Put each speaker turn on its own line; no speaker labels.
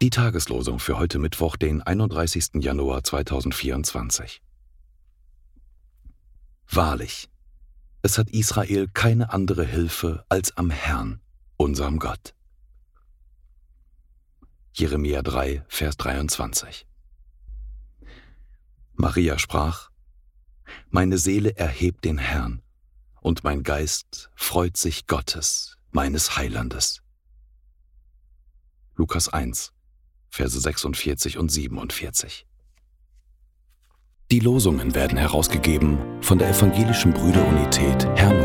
Die Tageslosung für heute Mittwoch, den 31. Januar 2024. Wahrlich, es hat Israel keine andere Hilfe als am Herrn, unserem Gott. Jeremia 3, Vers 23. Maria sprach, Meine Seele erhebt den Herrn, und mein Geist freut sich Gottes, meines Heilandes. Lukas 1, Verse 46 und 47. Die Losungen werden herausgegeben von der Evangelischen Brüderunität Brüdergemeine.